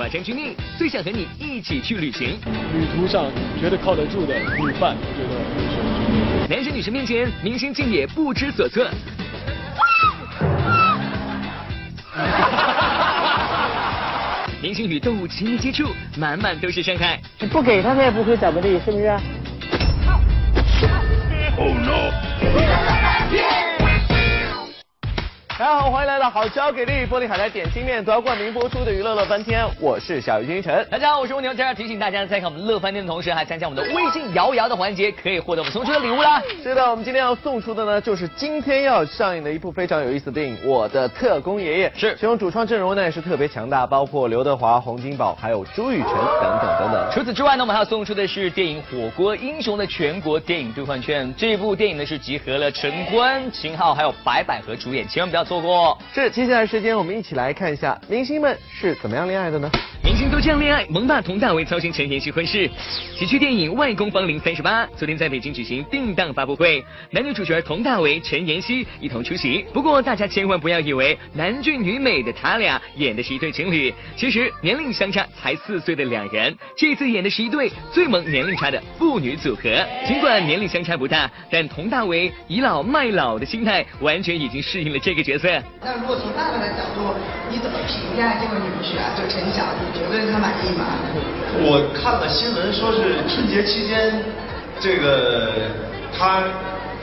销现场喊话张钧甯，最想和你一起去旅行。旅途上觉得靠得住的旅伴，觉得很男生女生面前，明星竟也不知所措。明星与动物亲密接触，满满都是伤害。你不给他，他也不会怎么的，是不是？大家好，欢迎来到好交给力玻璃海苔点心面夺冠名播出的娱乐乐翻天，我是小鱼君晨。大家好，我是蜗牛。在这提醒大家，在看我们乐翻天的同时，还参加我们的微信摇摇的环节，可以获得我们送出的礼物啦。是的，我们今天要送出的呢，就是今天要上映的一部非常有意思的电影《我的特工爷爷》。是，其中主创阵容呢也是特别强大，包括刘德华、洪金宝，还有朱雨辰等等等等。除此之外呢，我们还要送出的是电影《火锅英雄》的全国电影兑换券。这部电影呢是集合了陈坤、秦昊还有白百合主演，千万不要错过。是。接下来时间，我们一起来看一下明星们是怎么样恋爱的呢？明星都这样恋爱，萌爸佟大为操心陈妍希婚事。喜剧电影《外公芳龄三十八》昨天在北京举行定档发布会，男女主角佟大为、陈妍希一同出席。不过大家千万不要以为男俊女美的他俩演的是一对情侣，其实年龄相差才四岁的两人，这次演的是一对最萌年龄差的父女组合。尽管年龄相差不大，但佟大为倚老卖老的心态完全已经适应了这个角色。那如果从爸爸的角度，你怎么评价这位女婿啊？就陈晓，你觉得他满意吗？我看了新闻，说是春节期间，这个他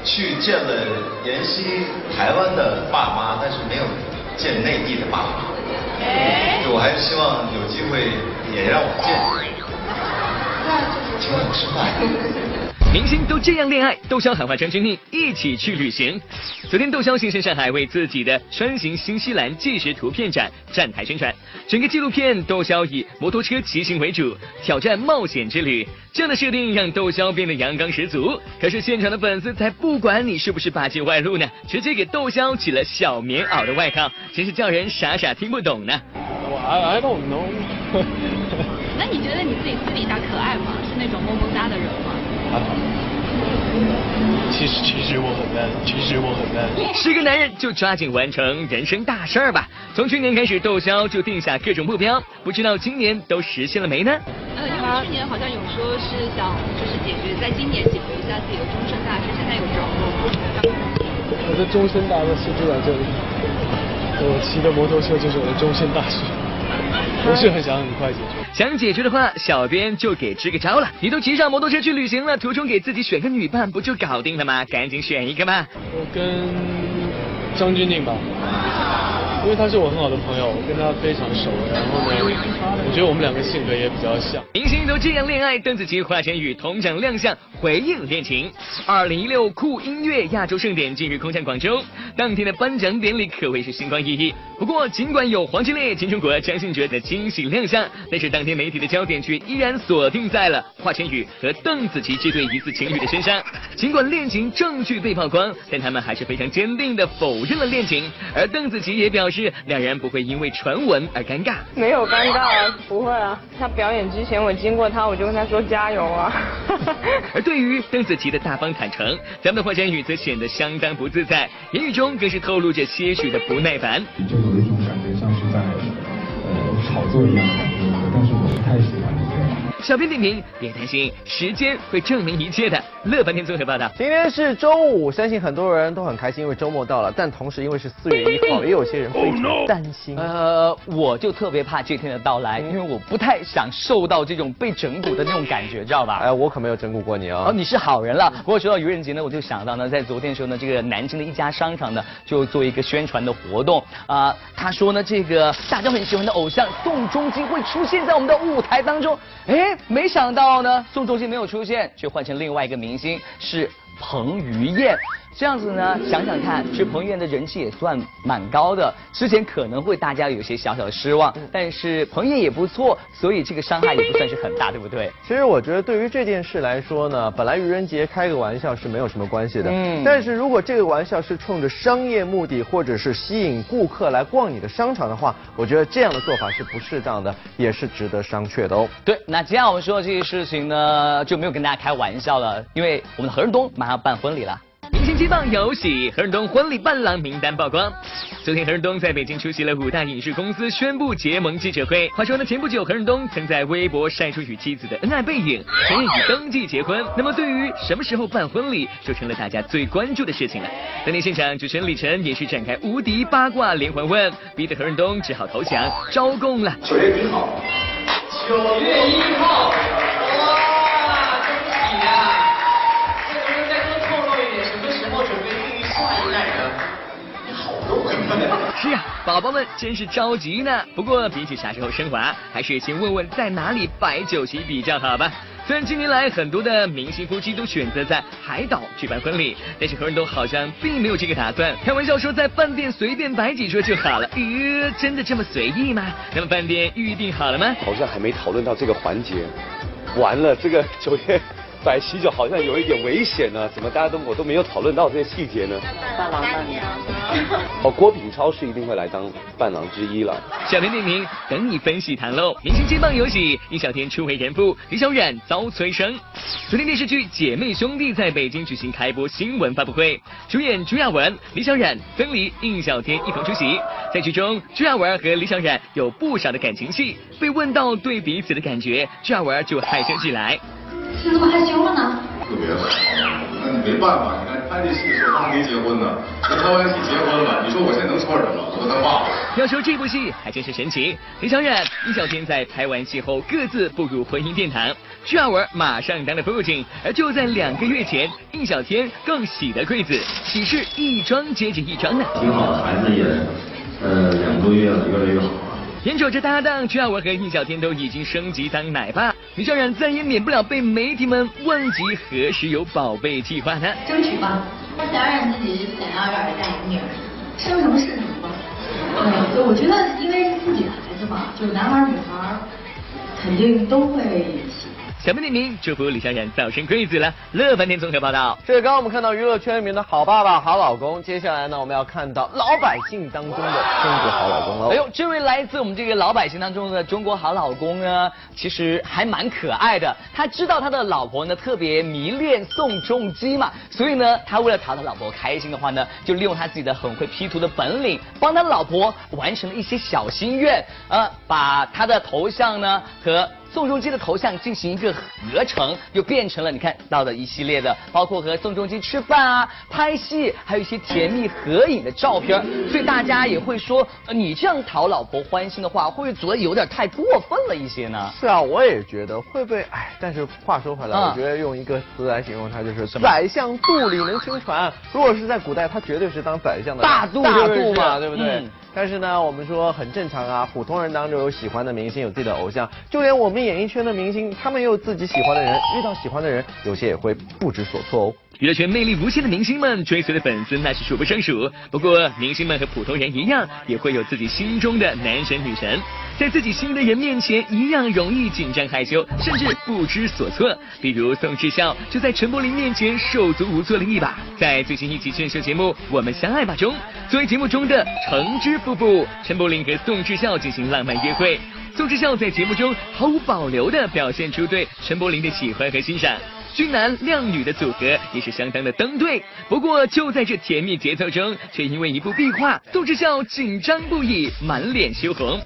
去见了妍希台湾的爸妈，但是没有见内地的爸妈。我还是希望有机会也让我见。那就是请我吃饭。明星都这样恋爱，窦骁喊话张钧甯一起去旅行。昨天窦骁现身上海，为自己的穿行新西兰纪实图片展站台宣传。整个纪录片窦骁以摩托车骑行为主，挑战冒险之旅。这样的设定让窦骁变得阳刚十足。可是现场的粉丝才不管你是不是霸气外露呢，直接给窦骁起了小棉袄的外号，真是叫人傻傻听不懂呢。我 I don't know。那你觉得你自己私底下可爱吗？是那种萌萌哒的人吗？还好。其实其实我很 man，其实我很 man。是个男人就抓紧完成人生大事儿吧。从去年开始，窦骁就定下各种目标，不知道今年都实现了没呢？呃，因为去年好像有说是想就是解决，在今年解决一下自己的终身大事，现在有着落。我的终身大事就在这里，我骑的摩托车就是我的终身大事。不是很想很快解决。想解决的话，小编就给支个招了。你都骑上摩托车去旅行了，途中给自己选个女伴，不就搞定了吗？赶紧选一个吧。我跟张钧甯吧。因为他是我很好的朋友，我跟他非常熟。然后呢，我觉得我们两个性格也比较像。明星都这样恋爱，邓紫棋、华晨宇同场亮相回应恋情。二零一六酷音乐亚洲盛典近日空降广州，当天的颁奖典礼可谓是星光熠熠。不过，尽管有黄致列、金钟国、张信哲的惊喜亮相，但是当天媒体的焦点却依然锁定在了华晨宇和邓紫棋这对疑似情侣的身上。尽管恋情证据被曝光，但他们还是非常坚定的否认了恋情。而邓紫棋也表示。是两人不会因为传闻而尴尬，没有尴尬，不会啊。他表演之前我经过他，我就跟他说加油啊。而对于邓紫棋的大方坦诚，咱们的华晨宇则显得相当不自在，言语中更是透露着些许的不耐烦。就有一种感觉像是在呃炒作一样的感觉，但是我不太喜欢。小编点评：别担心，时间会证明一切的。乐半天综合报道。今天是周五，相信很多人都很开心，因为周末到了。但同时，因为是四月一号，也有些人非常担心。呃，我就特别怕这天的到来，因为我不太想受到这种被整蛊的那种感觉，知道吧？哎，我可没有整蛊过你啊。哦，你是好人了。不过说到愚人节呢，我就想到呢，在昨天的时候呢，这个南京的一家商场呢，就做一个宣传的活动啊。他说呢，这个大家很喜欢的偶像宋仲基会出现在我们的舞台当中。哎，没想到。呢，宋仲基没有出现，却换成另外一个明星，是彭于晏。这样子呢，想想看，其实彭于晏的人气也算蛮高的。之前可能会大家有些小小的失望，但是彭于晏也不错，所以这个伤害也不算是很大，对不对？其实我觉得对于这件事来说呢，本来愚人节开个玩笑是没有什么关系的。嗯。但是如果这个玩笑是冲着商业目的，或者是吸引顾客来逛你的商场的话，我觉得这样的做法是不适当的，也是值得商榷的哦。对，那接下来我们说的这些事情呢，就没有跟大家开玩笑了，因为我们的何润东马上要办婚礼了。明星接棒有喜，何润东婚礼伴郎名单曝光。昨天何润东在北京出席了五大影视公司宣布结盟记者会。话说呢，前不久何润东曾在微博晒出与妻子的恩爱背影，承认已登记结婚。那么对于什么时候办婚礼，就成了大家最关注的事情了。当天现场，主持人李晨也是展开无敌八卦连环问，逼得何润东只好投降招供了。九月一号，九月一号，是啊，宝宝们真是着急呢。不过比起啥时候升华，还是先问问在哪里摆酒席比较好吧。虽然近年来很多的明星夫妻都选择在海岛举办婚礼，但是何润东好像并没有这个打算。开玩笑说在饭店随便摆几桌就好了，呃，真的这么随意吗？那么饭店预定好了吗？好像还没讨论到这个环节。完了，这个酒店摆喜酒好像有一点危险呢，怎么大家都我都没有讨论到这些细节呢？伴郎伴娘。哦，郭品超是一定会来当伴郎之一了。小编点名，等你分析谈喽。明星接棒有喜，易小天初为人父，李小冉遭催生。昨天电视剧《姐妹兄弟》在北京举行开播新闻发布会，主演朱亚文、李小冉、曾黎、应小天一同出席。在剧中，朱亚文和李小冉有不少的感情戏。被问到对彼此的感觉，朱亚文就害羞起来。你怎么害羞了呢？特别好，那你没办法，你看拍这戏的时候他们没结婚呢，那拍完戏结婚了，你说我现在能说什么？我和他爸爸。要说这部戏还真是神奇，李小冉、易小天在拍完戏后各自步入婚姻殿堂，朱亚文马上当了父亲，而就在两个月前，易小天更喜得贵子，喜事一桩接着一桩呢。挺好的，孩子也呃两个多月了，越来越好。眼瞅着搭档朱亚文和易小天都已经升级当奶爸，李小冉再也免不了被媒体们问及何时有宝贝计划呢？争取吧，他想让自己想要让儿子一个女儿，生什么是什么吧。嗯，我觉得因为是自己的孩子嘛，就男孩女孩肯定都会。小编点名祝福李小冉早生贵子了。乐翻天综合报道。这是刚刚我们看到娱乐圈里面的好爸爸、好老公，接下来呢，我们要看到老百姓当中的中国好老公了。哎呦，这位来自我们这个老百姓当中的中国好老公呢，其实还蛮可爱的。他知道他的老婆呢特别迷恋宋仲基嘛，所以呢，他为了讨他老婆开心的话呢，就利用他自己的很会 P 图的本领，帮他老婆完成了一些小心愿，呃，把他的头像呢和。宋仲基的头像进行一个合成，又变成了你看到的一系列的，包括和宋仲基吃饭啊、拍戏，还有一些甜蜜合影的照片。所以大家也会说，你这样讨老婆欢心的话，会不会觉得有点太过分了一些呢？是啊，我也觉得会不会？哎，但是话说回来，我觉得用一个词来形容他，就是宰相肚里能撑船。如果是在古代，他绝对是当宰相的大肚大肚嘛，对不对？但是呢，我们说很正常啊，普通人当中有喜欢的明星，有自己的偶像，就连我们演艺圈的明星，他们也有自己喜欢的人，遇到喜欢的人，有些也会不知所措哦。娱乐圈魅力无限的明星们，追随的粉丝那是数不胜数。不过，明星们和普通人一样，也会有自己心中的男神女神，在自己心仪的人面前，一样容易紧张害羞，甚至不知所措。比如宋智孝就在陈柏霖面前手足无措了一把。在最新一期选秀节目《我们相爱吧》中，作为节目中的橙汁夫妇，陈柏霖和宋智孝进行浪漫约会。宋智孝在节目中毫无保留地表现出对陈柏霖的喜欢和欣赏。俊男靓女的组合也是相当的登对，不过就在这甜蜜节奏中，却因为一部壁画，宋智孝紧张不已，满脸羞红。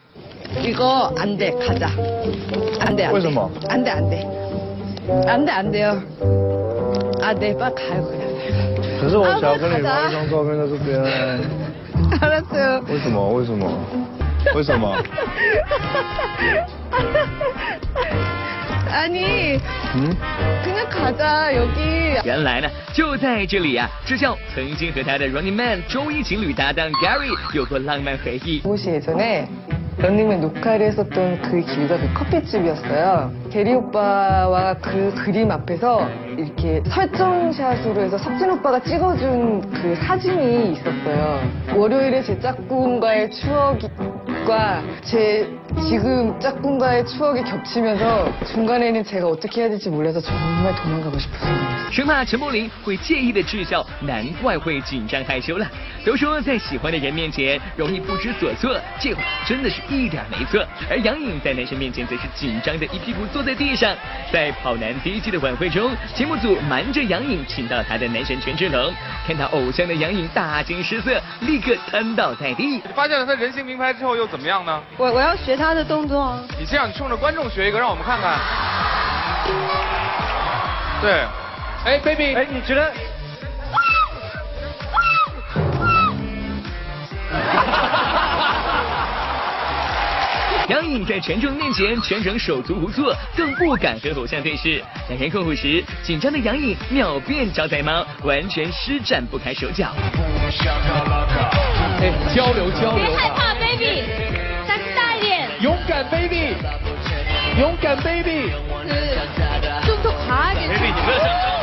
이거안돼가자안돼为什么？안돼안돼안돼안돼요안돼빨리가요可是我想跟你拍一张照片在这边。 알았어요 为什么？为什么？为什么？ 아니嗯？ 그냥가자여기 原来呢，就在这里呀、智孝曾经和他的 Running Man 周一情侣搭档 Gary 有过浪漫回忆。 이곳이 예전에 런닝맨 녹화를 했었던 그 길가 그 커피집이었어요. 게리 오빠와 그 그림 앞에서 이렇게 설정샷으로 해서 석진 오빠가 찍어준 그 사진이 있었어요. 월요일에 제 짝꿍과의 추억과 제 지금 짝꿍과의 추억이 겹치면서 중간에는 제가 어떻게 해야 될지 몰라서 정말 도망가고 싶은 생각이었어요. 生怕陈柏霖会介意的嗤笑，难怪会紧张害羞了。都说在喜欢的人面前容易不知所措，这话真的是一点没错。而杨颖在男神面前则是紧张的一屁股坐在地上。在跑男第一季的晚会中，节目组瞒着杨颖请到他的男神权志龙，看到偶像的杨颖大惊失色，立刻瘫倒在地。发现了他人形名牌之后又怎么样呢？我我要学 他的动作啊！你这样，你冲着观众学一个，让我们看看。对，哎，baby，哎，你觉得？杨颖在权志龙面前全程手足无措，更不敢和偶像对视。两人共舞时，紧张的杨颖秒变招财猫，完全施展不开手脚。哎，交流交流。别害怕，baby，敢，baby，勇敢，baby。 좀더강하게 baby，你不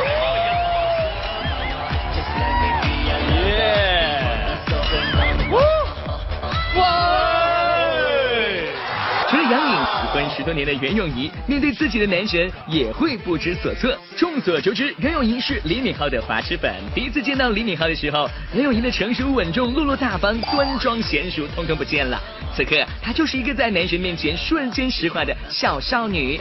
婚十多年的袁咏仪面对自己的男神也会不知所措。众所周知，袁咏仪是李敏镐的滑痴粉。第一次见到李敏镐的时候，袁咏仪的成熟稳重、落落大方、端庄娴熟，通通不见了。此刻，她就是一个在男神面前瞬间石化的小少女。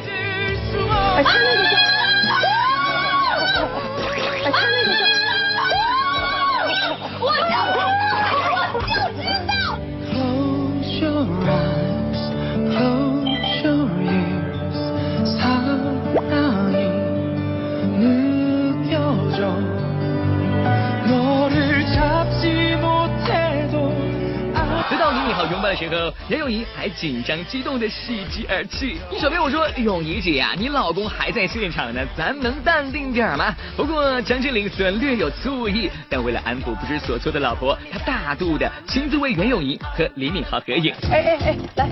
袁咏仪还紧张激动的喜极而泣。小编我说，咏仪姐呀、你老公还在现场呢，咱能淡定点吗？不过张智霖虽然略有醋意，但为了安抚不知所措的老婆，他大度的亲自为袁咏仪和李敏镐合影。哎哎哎，来。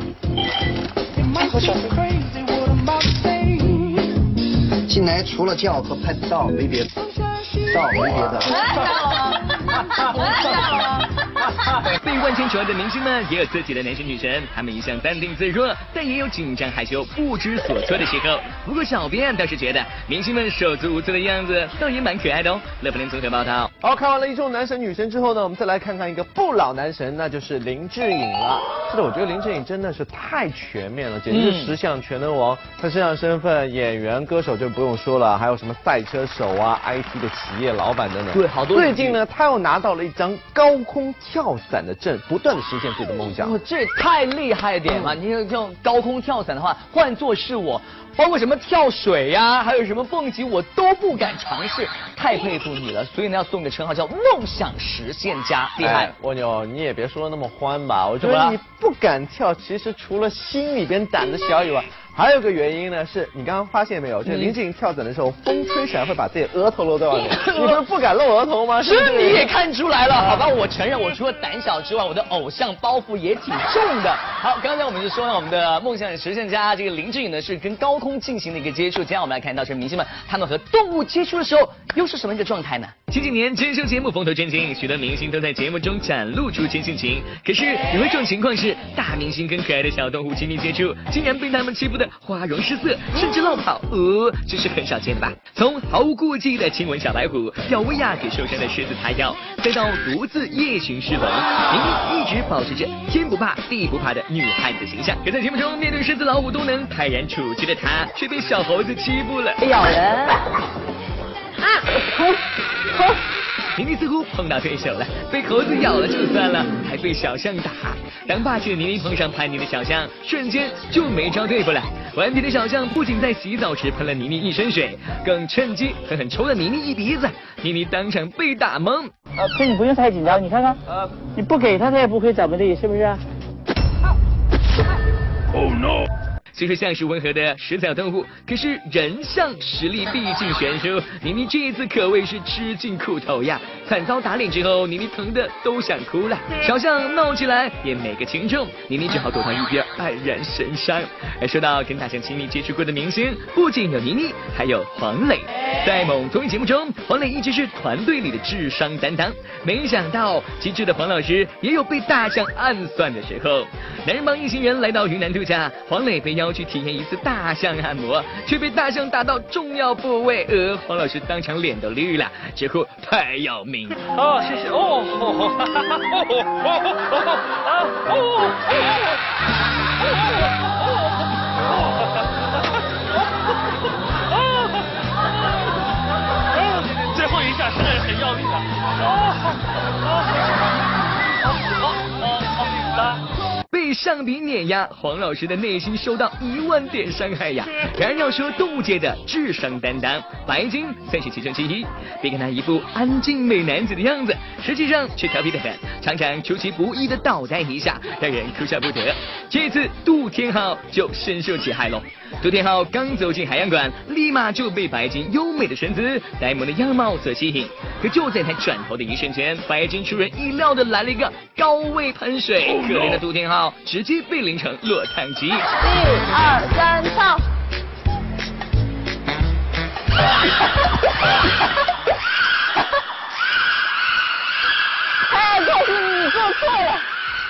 进来除了叫和拍照没别的，照没别的。被万千宠爱的明星们也有自己的男神女神，他们一向淡定自若，但也有紧张害羞、不知所措的时候。不过小编倒是觉得明星们手足无措的样子倒也蛮可爱的哦。乐福联综合报道。好，看完了一众男神女神之后呢，我们再来看看一个不老男神，那就是林志颖了。是的，我觉得林志颖真的是太全面了，简直是十项全能王。他身上身份，演员、歌手就不用说了，还有什么赛车手啊、IT 的企业老板等等。对好多最近呢，他又拿到了一张高空跳伞的证，不断的实现自己的梦想。哦，这也太厉害了点嘛！你这种高空跳伞的话，换做是我，包括什么跳水呀、还有什么蹦极，我都不敢尝试，太佩服你了。所以呢，要送个称号叫梦想实现家，厉害哎。蜗牛，你也别说的那么欢吧，我觉得你不敢跳，其实除了心里边胆子小以外。还有个原因呢，是你刚刚发现没有？就是林志颖跳伞的时候，风吹起来会把自己额头露在外面。你不是不敢露额头吗？是不你也看出来了，好吧？我承认，我除了胆小之外，我的偶像包袱也挺重的。好，刚才我们就说了，我们的梦想实现家这个林志颖呢是跟高空进行了一个接触。接下来我们来看到是明星们他们和动物接触的时候又是什么一个状态呢？前几年真秀节目风头正劲，许多明星都在节目中展露出真性情。可是有一种情况是，大明星跟可爱的小动物亲密接触，竟然被他们欺负的花容失色，甚至落跑，呃，这是很少见的吧？从毫无顾忌的亲吻小白虎，要薇娅给受伤的狮子擦药，再到独自夜巡狮笼，明明一直保持着天不怕地不怕的女汉子形象。可在节目中面对狮子老虎都能泰然处之的她，却被小猴子欺负了，咬人。啊！明明似乎碰到对手了，被猴子咬了就算了，还被小象打。当霸气的妮妮碰上叛逆的小象，瞬间就没招对付了。顽皮的小象不仅在洗澡时喷了妮妮一身水，更趁机狠狠抽了妮妮一鼻子，妮妮当场被打懵。呃，所以你不用太紧张，你看看，呃，你不给他，他也不会怎么的，是不是？Oh no！虽说像是温和的食草动物，可是人像实力毕竟悬殊。明明这一次可谓是吃尽苦头呀，惨遭打脸之后，妮妮疼的都想哭了，小象闹起来也没个轻重，妮妮只好躲到一边黯然神伤。而说到跟大象亲密接触过的明星，不仅有妮妮，还有黄磊。在某综艺节目中，黄磊一直是团队里的智商担当，没想到机智的黄老师也有被大象暗算的时候。男人帮一行人来到云南度假，黄磊被邀去体验一次大象按摩，却被大象打到重要部位，呃，黄老师当场脸都绿了，直呼太要命。哦，谢谢。哦，哦，哈哈哈哦哦哦哦，上比碾压，黄老师的内心受到一万点伤害呀！然而要说动物界的智商担当，白鲸算是其中之一。别看他一副安静美男子的样子，实际上却调皮得很，常常出其不意的捣蛋一下，让人哭笑不得。这次杜天浩就深受其害喽。杜天浩刚走进海洋馆，立马就被白鲸优美的身姿、呆萌的样貌所吸引。可就在他转头的一瞬间，白金出人意料的来了一个高位喷水，可怜的杜天浩直接被淋成落汤鸡。一二三，唱。哎，就是你做错了。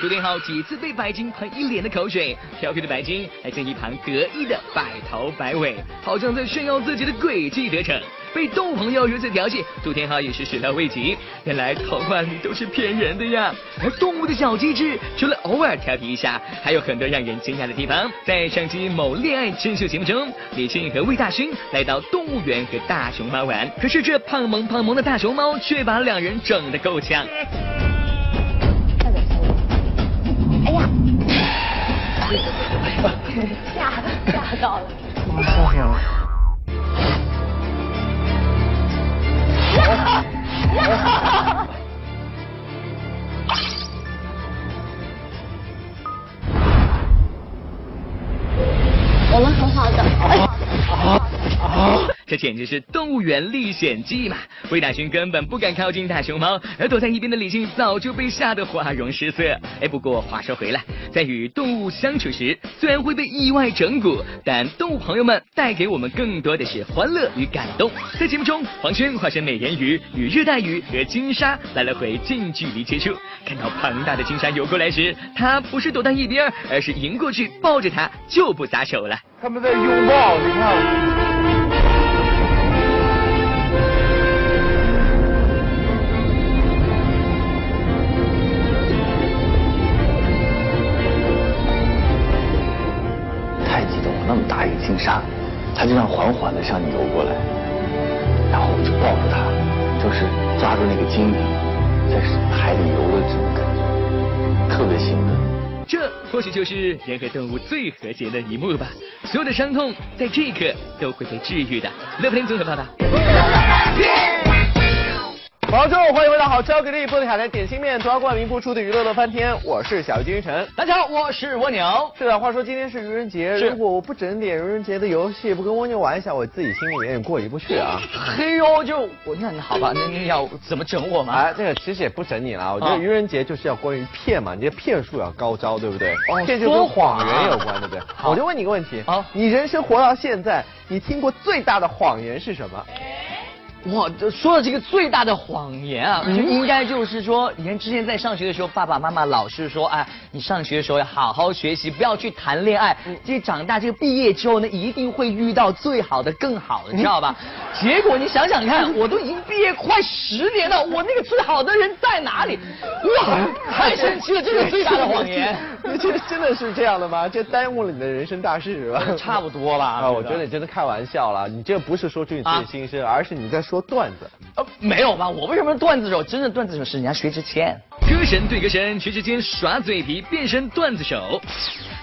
杜天浩几次被白金喷一脸的口水，调皮的白金还在一旁得意的摆头摆尾，好像在炫耀自己的诡计得逞。被动物朋友如此调戏，杜天浩也是始料未及。原来童话里都是骗人的呀！而动物的小机智，除了偶尔调皮一下，还有很多让人惊讶的地方。在上期某恋爱真秀节目中，李沁和魏大勋来到动物园和大熊猫玩，可是这胖萌胖萌的大熊猫却把两人整得够呛。哎呀，吓吓到了。我受伤了。我们很好的。这简直是动物园历险记嘛！魏大勋根本不敢靠近大熊猫，而躲在一边的李沁早就被吓得花容失色。哎，不过话说回来，在与动物相处时，虽然会被意外整蛊，但动物朋友们带给我们更多的是欢乐与感动。在节目中，黄轩化身美人鱼，与热带鱼和金鲨来了回近距离接触。看到庞大的金鲨游过来时，他不是躲到一边，而是迎过去抱着它，就不撒手了。他们在拥抱，你看。金鲨，它就这样缓缓的向你游过来，然后我就抱着它，就是抓住那个鲸鱼，在海里游的这种感觉，特别兴奋。这或许就是人和动物最和谐的一幕吧。所有的伤痛在这一刻都会被治愈的。乐福林综合报道。广州，欢迎回到好吃又给力玻璃海苔点心面独家冠名播出的娱乐乐翻天，我是小金鱼晨。大家好，我是蜗牛。是的，话说今天是愚人节，如果我不整点愚人节的游戏，不跟蜗牛玩一下，我自己心里有点过意不去啊。嘿呦，就我那你好吧，那你要怎么整我嘛？哎，那个其实也不整你了，我觉得愚人节就是要关于骗嘛，你这骗术要高招，对不对？哦这就跟谎言有关，对不对？我就问你个问题啊，你人生活到现在，你听过最大的谎言是什么？哇，这说的这个最大的谎言啊，就应该就是说，你看之前在上学的时候，爸爸妈妈老是说，哎，你上学的时候要好好学习，不要去谈恋爱。这长大这个毕业之后呢，一定会遇到最好的、更好的，你知道吧？结果你想想看，我都已经毕业快十年了，我那个最好的人在哪里？哇，太神奇了，这是最大的谎言。你 这真的是这样的吗？这耽误了你的人生大事是吧？差不多吧。啊，我觉得你真的开玩笑了，你这不是说出你自己的心声，而是你在说段子。呃，没有吧？我为什么是段子手？真正段子手是人家薛之谦。歌神对歌神，薛之谦耍嘴皮变身段子手。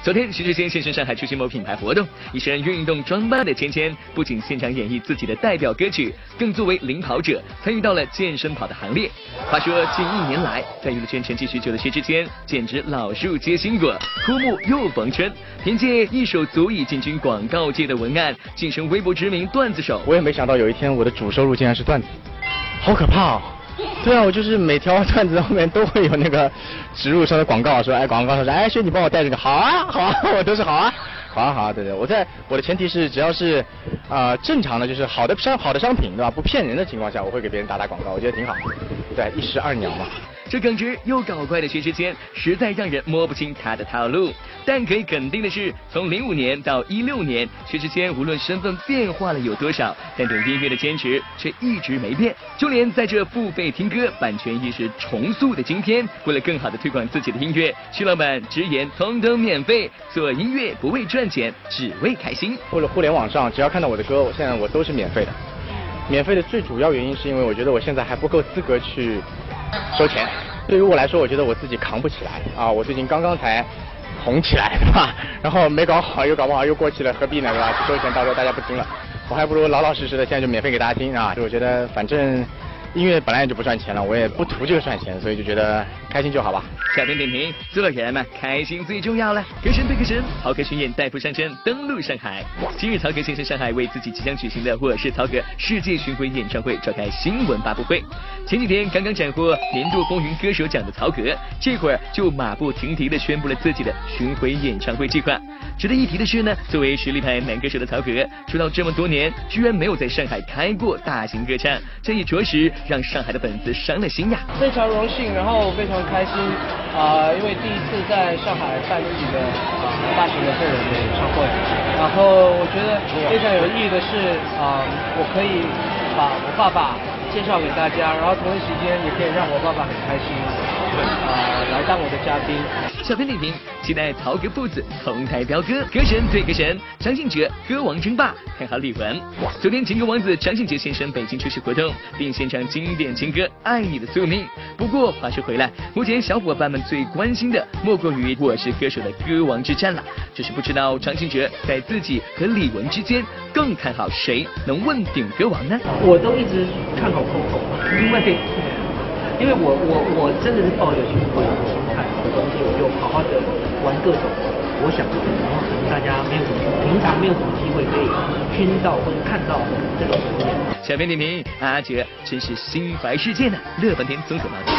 昨天，徐志坚现身上海出席某品牌活动，一身运动装扮的芊芊不仅现场演绎自己的代表歌曲，更作为领跑者参与到了健身跑的行列。话说，近一年来在娱乐圈沉寂许久的徐志坚，简直老树结新果，枯木又逢春。凭借一首足以进军广告界的文案，晋升微博知名段子手。我也没想到有一天我的主收入竟然是段子，好可怕哦！对啊，我就是每条段子后面都会有那个植入上的广告，说哎广告说哎轩你帮我带这个，好啊好啊，我都是好啊。好啊好啊，对对，我在我的前提是只要是啊正常的就是好的商好的商品对吧，不骗人的情况下，我会给别人打打广告，我觉得挺好，对一石二鸟嘛。这耿直又搞怪的薛之谦，实在让人摸不清他的套路。但可以肯定的是，从零五年到一六年，薛之谦无论身份变化了有多少，但对音乐的坚持却一直没变。就连在这付费听歌、版权意识重塑的今天，为了更好的推广自己的音乐，徐老板直言通通免费，做音乐不为赚钱，只为开心。或者互联网上，只要看到我的歌，我现在我都是免费的。免费的最主要原因是因为我觉得我现在还不够资格去。收钱，对于我来说，我觉得我自己扛不起来啊！我最近刚刚才红起来，对吧？然后没搞好，又搞不好又过气了，何必呢，对吧？收钱，到时候大家不听了，我还不如老老实实的，现在就免费给大家听啊！就我觉得，反正。音乐本来也就不赚钱了，我也不图这个赚钱，所以就觉得开心就好吧。小编点评：做人嘛，开心最重要了。歌神对歌神，曹格巡演代步上阵，登陆上海。今日曹格现身上海，为自己即将举行的《我是曹格》世界巡回演唱会召开新闻发布会。前几天刚刚斩获年度风云歌手奖的曹格，这会儿就马不停蹄的宣布了自己的巡回演唱会计划。值得一提的是呢，作为实力派男歌手的曹格，出道这么多年，居然没有在上海开过大型歌唱，这也着实。让上海的粉丝伤了心呀！非常荣幸，然后非常开心啊，因为第一次在上海办自己的啊大型的个人的演唱会，然后我觉得非常有意义的是啊，我可以把我爸爸介绍给大家，然后同一时间也可以让我爸爸很开心啊，来当我的嘉宾。小编点评：期待曹格父子同台飙歌，歌神对歌神，张信哲歌王争霸，看好李玟。昨天情歌王子张信哲现身北京出席活动，并献唱经典情歌《爱你的宿命》。不过话说回来，目前小伙伴们最关心的莫过于我是歌手的歌王之战了。只是不知道张信哲在自己和李玟之间，更看好谁能问鼎歌王呢？我都一直看好 Coco，因为因为我我我真的是抱着去会看好的东西，我就好好的玩各种我想玩，然后可能大家没有什么平常没有什么机会可以听到或者看到这种表演。小编点评：阿杰真是心怀世界呢，乐翻天综合报道。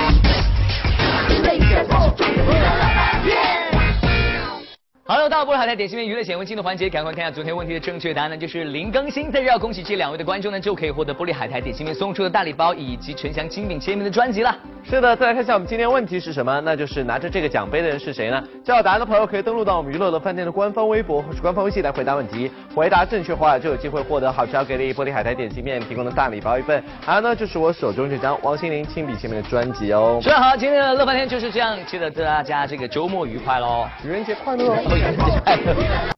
好了，到波海苔点心面娱乐显微镜的环节，赶快看一下昨天问题的正确答案呢，就是林更新。在这要恭喜这两位的观众呢，就可以获得玻璃海苔点心面送出的大礼包以及陈翔亲笔签名的专辑了。是的，再来看一下我们今天问题是什么？那就是拿着这个奖杯的人是谁呢？知道答案的朋友可以登录到我们娱乐的饭店的官方微博或是官方微信来回答问题。回答正确话就有机会获得好吃给力玻璃海苔点心面提供的大礼包一份，还有呢就是我手中这张王心凌亲笔签名的专辑哦。是好，今天的乐饭天就是这样，记得祝大家这个周末愉快喽，愚人节快乐。快乐。